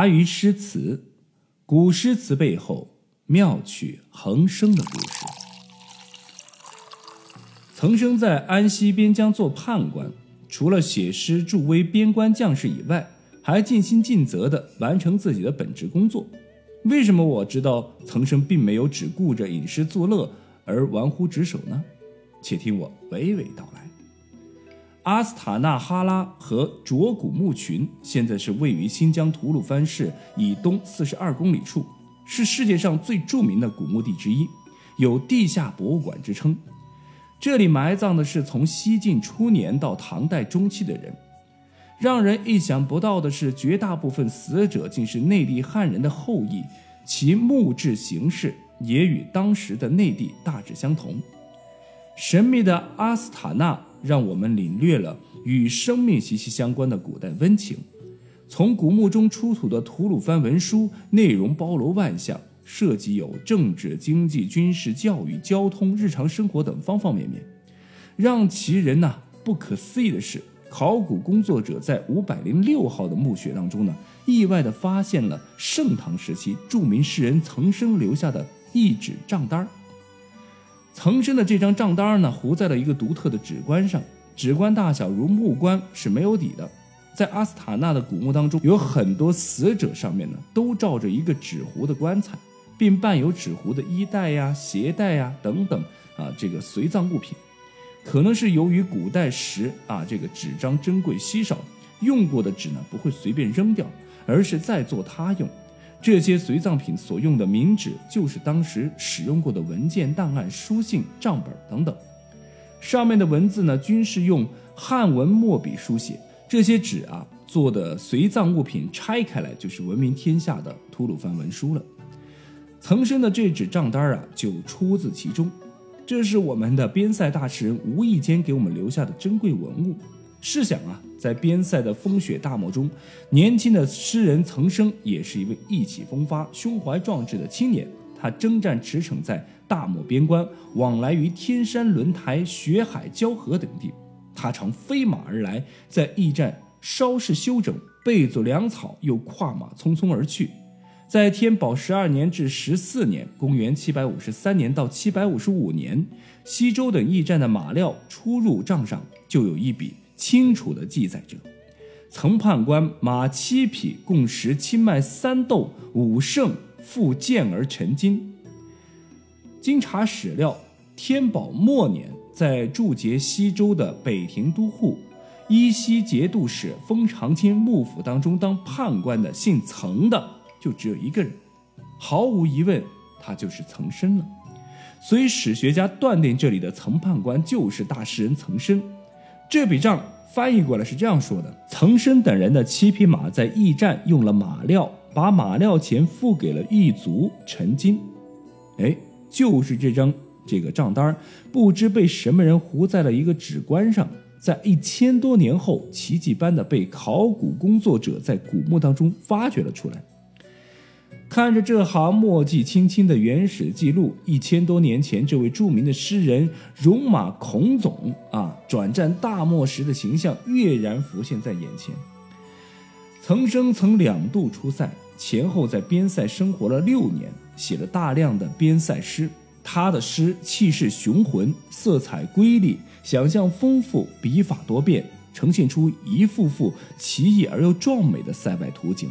答于诗词，古诗词背后妙趣横生的故事。岑生在安西边疆做判官，除了写诗助威边关将士以外，还尽心尽责地完成自己的本职工作。为什么我知道岑生并没有只顾着吟诗作乐而玩忽职守呢？且听我娓娓道来。阿斯塔纳哈拉和卓古墓群现在是位于新疆吐鲁番市以东四十二公里处，是世界上最著名的古墓地之一，有地下博物馆之称。这里埋葬的是从西晋初年到唐代中期的人。让人意想不到的是，绝大部分死者竟是内地汉人的后裔，其墓志形式也与当时的内地大致相同。神秘的阿斯塔纳让我们领略了与生命息息相关的古代温情。从古墓中出土的吐鲁番文书，内容包罗万象，涉及有政治、经济、军事、教育、交通、日常生活等方方面面。让其人呐不可思议的是，考古工作者在五百零六号的墓穴当中呢，意外地发现了盛唐时期著名诗人岑参留下的一纸账单儿。岑参的这张账单呢，糊在了一个独特的纸棺上，纸棺大小如木棺，是没有底的。在阿斯塔纳的古墓当中，有很多死者上面呢，都罩着一个纸糊的棺材，并伴有纸糊的衣带呀、鞋带呀等等啊，这个随葬物品。可能是由于古代时啊，这个纸张珍贵稀少，用过的纸呢不会随便扔掉，而是再做他用。这些随葬品所用的冥纸，就是当时使用过的文件、档案、书信、账本等等。上面的文字呢，均是用汉文墨笔书写。这些纸啊做的随葬物品，拆开来就是闻名天下的吐鲁番文书了。岑参的这纸账单啊，就出自其中。这是我们的边塞大诗人无意间给我们留下的珍贵文物。试想啊，在边塞的风雪大漠中，年轻的诗人岑参也是一位意气风发、胸怀壮志的青年。他征战驰骋在大漠边关，往来于天山轮台、雪海交河等地。他常飞马而来，在驿站稍事休整，备足粮草，又跨马匆匆而去。在天宝十二年至十四年（公元753年到755年），西周等驿站的马料出入账上就有一笔。清楚地记载着，曾判官马七匹，共食青麦三斗五胜，复剑而成金。经查史料，天宝末年，在驻节西周的北庭都护、依稀节度使封长清幕府当中当判官的姓曾的，就只有一个人，毫无疑问，他就是曾参了。所以史学家断定，这里的曾判官就是大诗人曾参。这笔账翻译过来是这样说的：岑参等人的七匹马在驿站用了马料，把马料钱付给了驿卒陈金。哎，就是这张这个账单，不知被什么人糊在了一个纸棺上，在一千多年后，奇迹般的被考古工作者在古墓当中发掘了出来。看着这行墨迹青青的原始记录，一千多年前这位著名的诗人戎马孔总啊，转战大漠时的形象跃然浮现在眼前。岑参曾两度出塞，前后在边塞生活了六年，写了大量的边塞诗。他的诗气势雄浑，色彩瑰丽，想象丰富，笔法多变，呈现出一幅幅奇异而又壮美的塞外图景。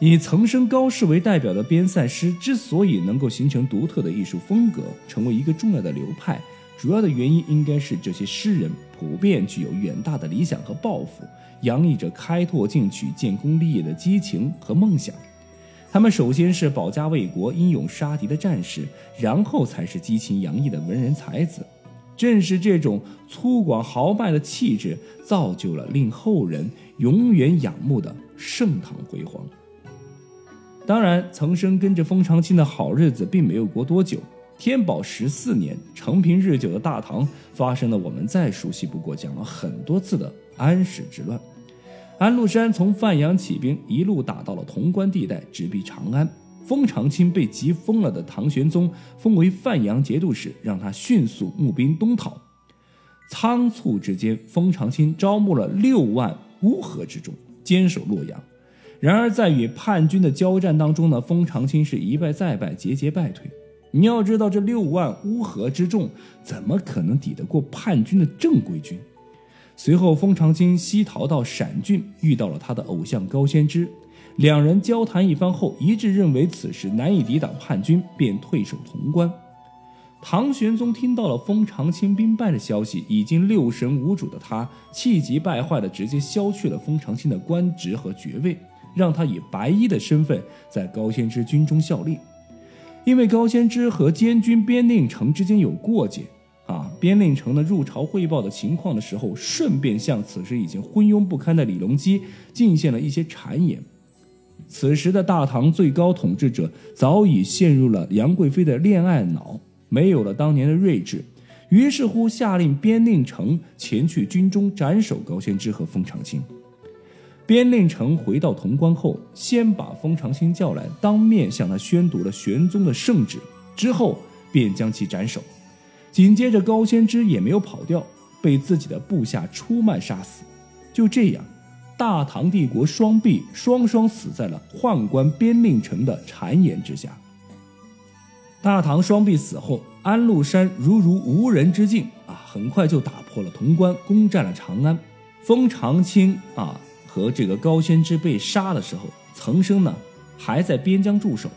以岑参高士为代表的边塞诗之所以能够形成独特的艺术风格，成为一个重要的流派，主要的原因应该是这些诗人普遍具有远大的理想和抱负，洋溢着开拓进取、建功立业的激情和梦想。他们首先是保家卫国、英勇杀敌的战士，然后才是激情洋溢的文人才子。正是这种粗犷豪迈的气质，造就了令后人永远仰慕的盛唐辉煌。当然，岑参跟着封长清的好日子并没有过多久。天宝十四年，承平日久的大唐发生了我们再熟悉不过、讲了很多次的安史之乱。安禄山从范阳起兵，一路打到了潼关地带，直逼长安。封长清被急疯了的唐玄宗封为范阳节度使，让他迅速募兵东讨。仓促之间，封长清招募了六万乌合之众，坚守洛阳。然而在与叛军的交战当中呢，封长清是一败再败，节节败退。你要知道，这六万乌合之众怎么可能抵得过叛军的正规军？随后，封长清西逃到陕郡，遇到了他的偶像高仙芝，两人交谈一番后，一致认为此时难以抵挡叛军，便退守潼关。唐玄宗听到了封长清兵败的消息，已经六神无主的他，气急败坏的直接削去了封长清的官职和爵位，让他以白衣的身份在高仙芝军中效力。因为高仙芝和监军边令城之间有过节，啊，边令城呢入朝汇报的情况的时候，顺便向此时已经昏庸不堪的李隆基进献了一些谗言。此时的大唐最高统治者早已陷入了杨贵妃的恋爱脑。没有了当年的睿智，于是乎下令边令城前去军中斩首高仙芝和封长清。边令城回到潼关后，先把封长清叫来，当面向他宣读了玄宗的圣旨，之后便将其斩首。紧接着高仙芝也没有跑掉，被自己的部下出卖杀死。就这样，大唐帝国双臂双双死在了宦官边令城的谗言之下。大唐双璧死后，安禄山如如无人之境啊，很快就打破了潼关，攻占了长安。封长清啊和这个高仙芝被杀的时候，岑生呢还在边疆驻守。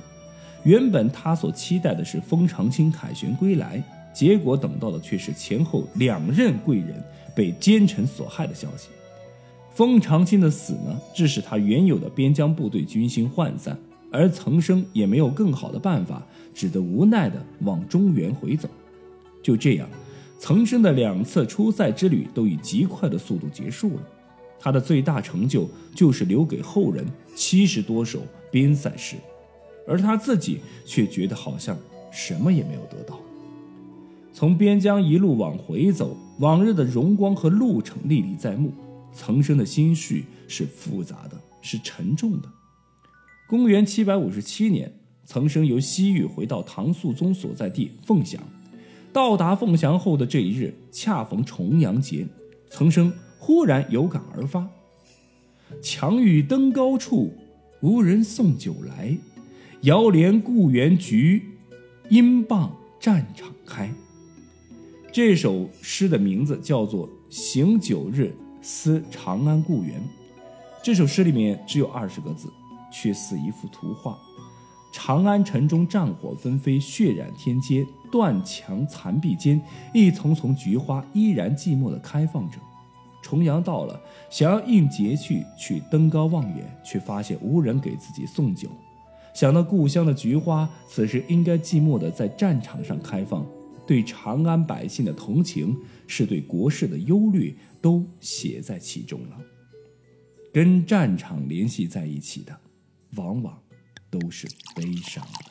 原本他所期待的是封长清凯旋归来，结果等到的却是前后两任贵人被奸臣所害的消息。封长清的死呢，致使他原有的边疆部队军心涣散。而岑生也没有更好的办法，只得无奈地往中原回走。就这样，岑生的两次出塞之旅都以极快的速度结束了。他的最大成就就是留给后人七十多首边塞诗，而他自己却觉得好像什么也没有得到。从边疆一路往回走，往日的荣光和路程历历在目。岑生的心绪是复杂的，是沉重的。公元七百五十七年，岑生由西域回到唐肃宗所在地凤翔。到达凤翔后的这一日，恰逢重阳节，岑生忽然有感而发：“强欲登高处，无人送酒来。遥怜故园菊，英镑战场开。”这首诗的名字叫做《行九日思长安故园》。这首诗里面只有二十个字。却似一幅图画，长安城中战火纷飞，血染天街，断墙残壁间，一丛丛菊花依然寂寞地开放着。重阳到了，想要应节去去登高望远，却发现无人给自己送酒。想到故乡的菊花此时应该寂寞的在战场上开放，对长安百姓的同情，是对国事的忧虑，都写在其中了。跟战场联系在一起的。往往都是悲伤的。